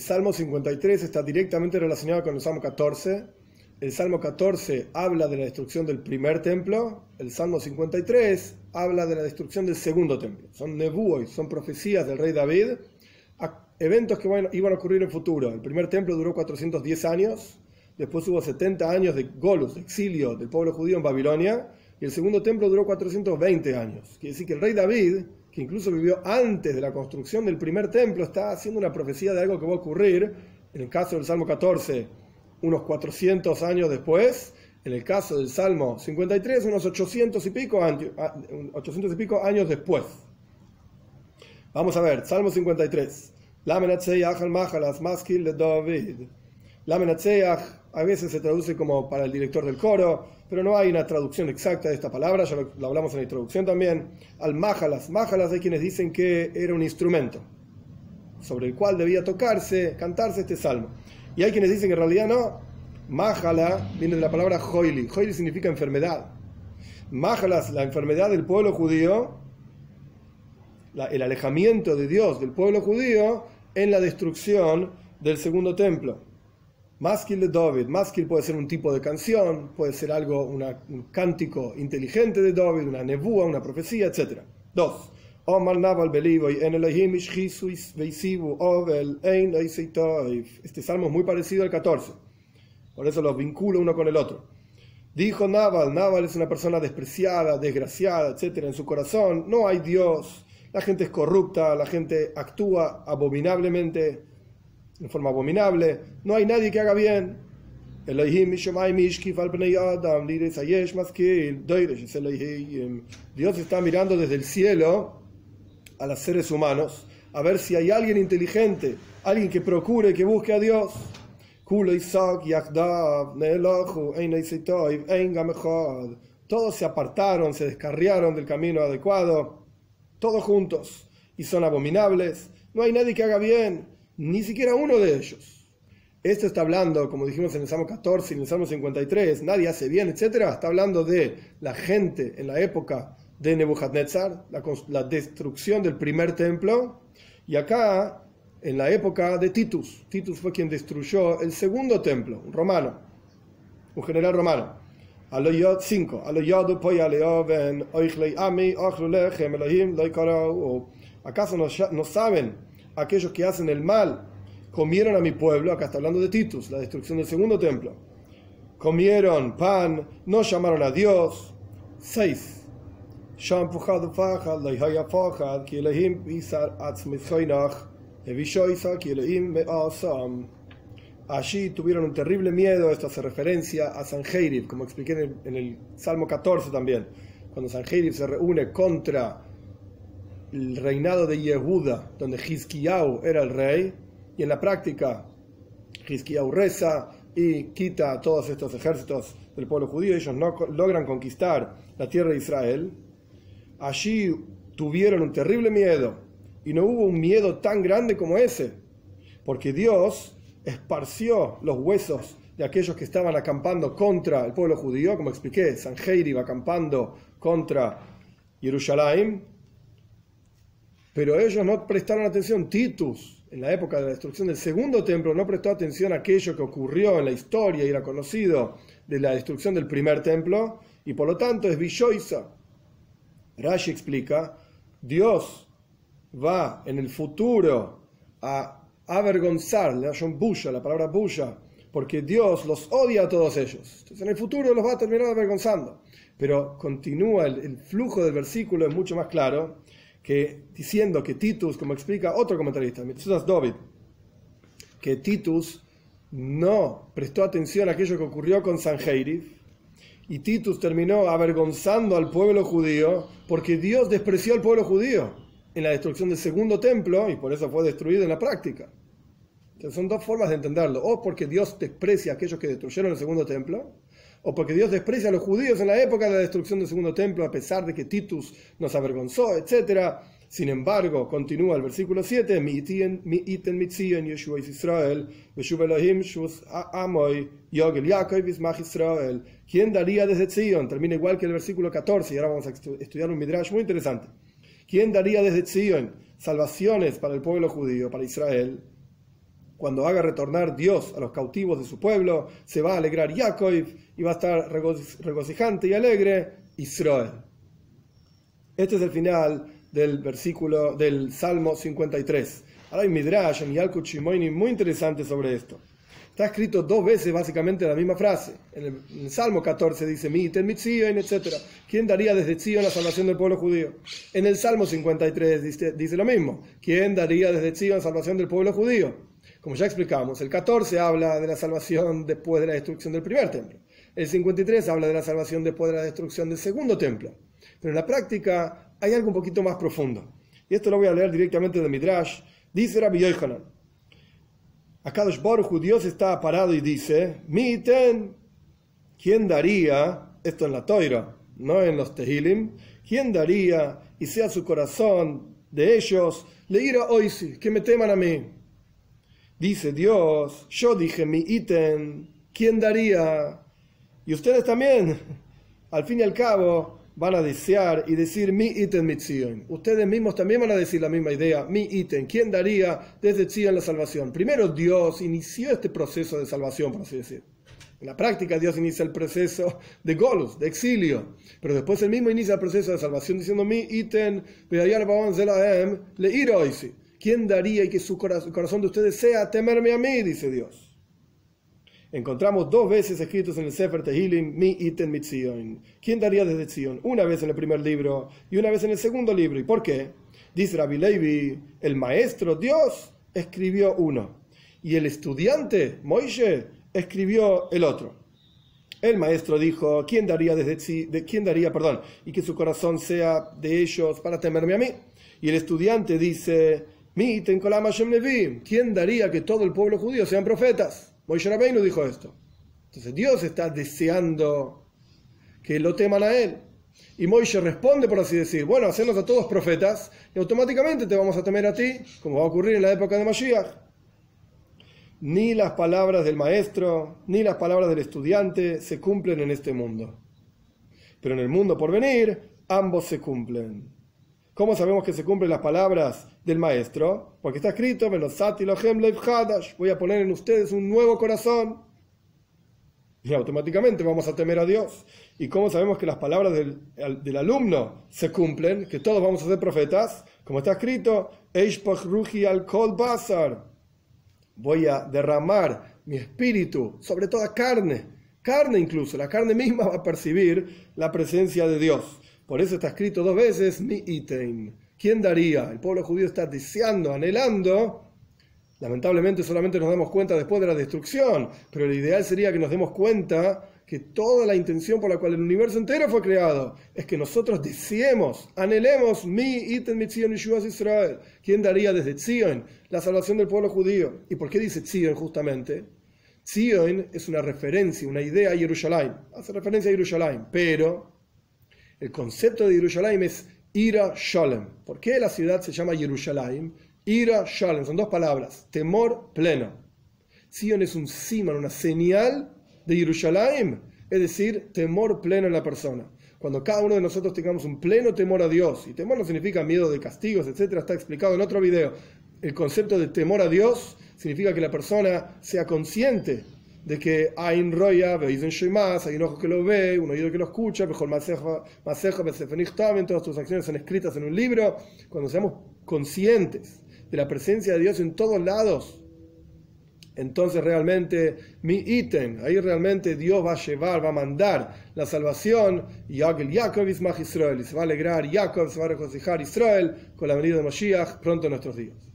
El Salmo 53 está directamente relacionado con el Salmo 14. El Salmo 14 habla de la destrucción del primer templo. El Salmo 53 habla de la destrucción del segundo templo. Son nebuos, son profecías del rey David, eventos que iban a ocurrir en futuro. El primer templo duró 410 años. Después hubo 70 años de golus, de exilio del pueblo judío en Babilonia. Y el segundo templo duró 420 años. Quiere decir que el rey David que incluso vivió antes de la construcción del primer templo, está haciendo una profecía de algo que va a ocurrir, en el caso del Salmo 14, unos 400 años después, en el caso del Salmo 53, unos 800 y pico, 800 y pico años después. Vamos a ver, Salmo 53. La maskil de David. La a veces se traduce como para el director del coro, pero no hay una traducción exacta de esta palabra, ya lo, hablamos en la introducción también. Al májalas, májalas hay quienes dicen que era un instrumento sobre el cual debía tocarse, cantarse este salmo. Y hay quienes dicen que en realidad no. Májala viene de la palabra hoili. Hoili significa enfermedad. Májalas, la enfermedad del pueblo judío, el alejamiento de Dios del pueblo judío en la destrucción del segundo templo. Maskil de David. Maskil puede ser un tipo de canción, puede ser algo, un cántico inteligente de David, una nebúa, una profecía, etc. Dos. Este salmo es muy parecido al 14. Por eso los vinculo uno con el otro. Dijo Naval, Naval es una persona despreciada, desgraciada, etc. En su corazón no hay Dios. La gente es corrupta, la gente actúa abominablemente en forma abominable, no hay nadie que haga bien. Dios está mirando desde el cielo a los seres humanos a ver si hay alguien inteligente, alguien que procure, que busque a Dios. Todos se apartaron, se descarriaron del camino adecuado, todos juntos, y son abominables. No hay nadie que haga bien ni siquiera uno de ellos. Esto está hablando, como dijimos en el Salmo 14 y en el Salmo 53, nadie hace bien, etc. Está hablando de la gente en la época de Nebuchadnezzar, la, destrucción del primer templo, y acá en la época de Titus. Titus fue quien destruyó el segundo templo, un romano, un general romano. 5. ¿Acaso no saben aquellos que hacen el mal comieron a mi pueblo, acá está hablando de Titus, la destrucción del segundo templo, comieron pan, no llamaron a Dios. 6. Allí tuvieron un terrible miedo, esto hace referencia a Sanjerib, como expliqué en el, Salmo 14 también, cuando Sanjerib se reúne contra el reinado de Yehuda, donde Hizkiyahu era el rey, y en la práctica Hizkiyahu reza y quita a todos estos ejércitos del pueblo judío, ellos no logran conquistar la tierra de Israel, allí tuvieron un terrible miedo, y no hubo un miedo tan grande como ese, porque Dios esparció los huesos de aquellos que estaban acampando contra el pueblo judío, como expliqué, Sanjeir iba acampando contra Jerusalén, pero ellos no prestaron atención. Titus, en la época de la destrucción del segundo templo, no prestó atención a aquello que ocurrió en la historia y era conocido de la destrucción del primer templo, y por lo tanto es Villoisa. Rashi explica, Dios va en el futuro a avergonzar, la bulla, la palabra bulla, porque Dios los odia a todos ellos. Entonces en el futuro los va a terminar avergonzando. Pero continúa el flujo del versículo, es mucho más claro que diciendo que Titus, como explica otro comentarista, David, que Titus no prestó atención a aquello que ocurrió con Sanjeirif, y Titus terminó avergonzando al pueblo judío porque Dios despreció al pueblo judío en la destrucción del segundo templo y por eso fue destruido en la práctica. Entonces son dos formas de entenderlo, o porque Dios desprecia a aquellos que destruyeron el segundo templo, o porque Dios desprecia a los judíos en la época de la destrucción del segundo templo, a pesar de que Titus nos avergonzó, etc. Sin embargo, continúa el versículo 7, ¿Quién daría desde Zion? Termina igual que el versículo 14, y ahora vamos a estudiar un midrash muy interesante. ¿Quién daría desde Zion salvaciones para el pueblo judío, para Israel? cuando haga retornar Dios a los cautivos de su pueblo, se va a alegrar Jacob y va a estar regocijante y alegre Israel. Este es el final del versículo del Salmo 53. Ahora hay Midrash en Yalkut Shimoini muy interesante sobre esto. Está escrito dos veces básicamente la misma frase. En el, Salmo 14 dice, Miten, Mitzion, etc. ¿Quién daría desde Zion la salvación del pueblo judío? En el Salmo 53 dice, lo mismo. ¿Quién daría desde Zion la salvación del pueblo judío? Como ya explicamos, el 14 habla de la salvación después de la destrucción del primer templo. El 53 habla de la salvación después de la destrucción del segundo templo. Pero en la práctica hay algo un poquito más profundo. Y esto lo voy a leer directamente de Midrash. Dice Rabbi Yochanan. Acá Baruch Dios está parado y dice, Miten, ¿quién daría, esto en la toira, no en los Tehilim, quién daría y sea su corazón de ellos, le irá hoy que me teman a mí? Dice Dios, yo dije mi ítem, ¿quién daría? Y ustedes también, al fin y al cabo, van a desear y decir mi ítem mitzion. Ustedes mismos también van a decir la misma idea, mi ítem. ¿Quién daría desde Zion la salvación? Primero Dios inició este proceso de salvación, por así decir. En la práctica Dios inicia el proceso de golus, de exilio, pero después él mismo inicia el proceso de salvación diciendo mi ítem, le ¿Quién daría y que su corazón de ustedes sea temerme a mí? Dice Dios encontramos dos veces escritos en el Sefer Tehilim, Mi Iten Mitzion. ¿Quién daría desde Zion? Una vez en el primer libro y una vez en el segundo libro. ¿Y por qué? Dice Rabbi Levi, el maestro Dios escribió uno y el estudiante Moishe escribió el otro. El maestro dijo, ¿quién daría desde de, quién daría, perdón, y que su corazón sea de ellos para temerme a mí? Y el estudiante dice, Mi Iten ¿quién daría que todo el pueblo judío sean profetas? Moisés Rabbeinu dijo esto. Entonces Dios está deseando que lo teman a él. Y Moisés responde, por así decir, bueno, hacernos a todos profetas y automáticamente te vamos a temer a ti, como va a ocurrir en la época de Mashiach. Ni las palabras del maestro, ni las palabras del estudiante se cumplen en este mundo. Pero en el mundo por venir, ambos se cumplen. ¿Cómo sabemos que se cumplen las palabras del maestro? Porque está escrito, voy a poner en ustedes un nuevo corazón. Y automáticamente vamos a temer a Dios. ¿Y cómo sabemos que las palabras del, alumno se cumplen? Que todos vamos a ser profetas. Como está escrito, al kol. Voy a derramar mi espíritu sobre toda carne. Carne incluso. La carne misma va a percibir la presencia de Dios. Por eso está escrito dos veces, mi itein. ¿Quién daría? El pueblo judío está deseando, anhelando. Lamentablemente solamente nos damos cuenta después de la destrucción, pero lo ideal sería que nos demos cuenta que toda la intención por la cual el universo entero fue creado es que nosotros deseemos, anhelemos mi iten mitzion Israel. ¿Quién daría desde Zion la salvación del pueblo judío? ¿Y por qué dice Zion justamente? Zion es una referencia, una idea a Jerusalén. Hace referencia a Jerusalén, pero el concepto de Jerusalén es Ira Shalem. ¿Por qué la ciudad se llama Jerusalén? Ira Shalem, son dos palabras, temor pleno. Sion es un siman, una señal de Jerusalén, es decir, temor pleno en la persona. Cuando cada uno de nosotros tengamos un pleno temor a Dios, y temor no significa miedo de castigos, etc., está explicado en otro video. El concepto de temor a Dios significa que la persona sea consciente de que hay un roya, veis más, hay un ojo que lo ve, un oído que lo escucha, mejor masejo, también todas tus acciones son escritas en un libro. Cuando seamos conscientes de la presencia de Dios en todos lados, entonces realmente mi ítem, ahí realmente Dios va a llevar, va a mandar la salvación, y Jacob Israel, y se va a alegrar Jacob, se va a regocijar Israel con la venida de Mashiach pronto en nuestros días.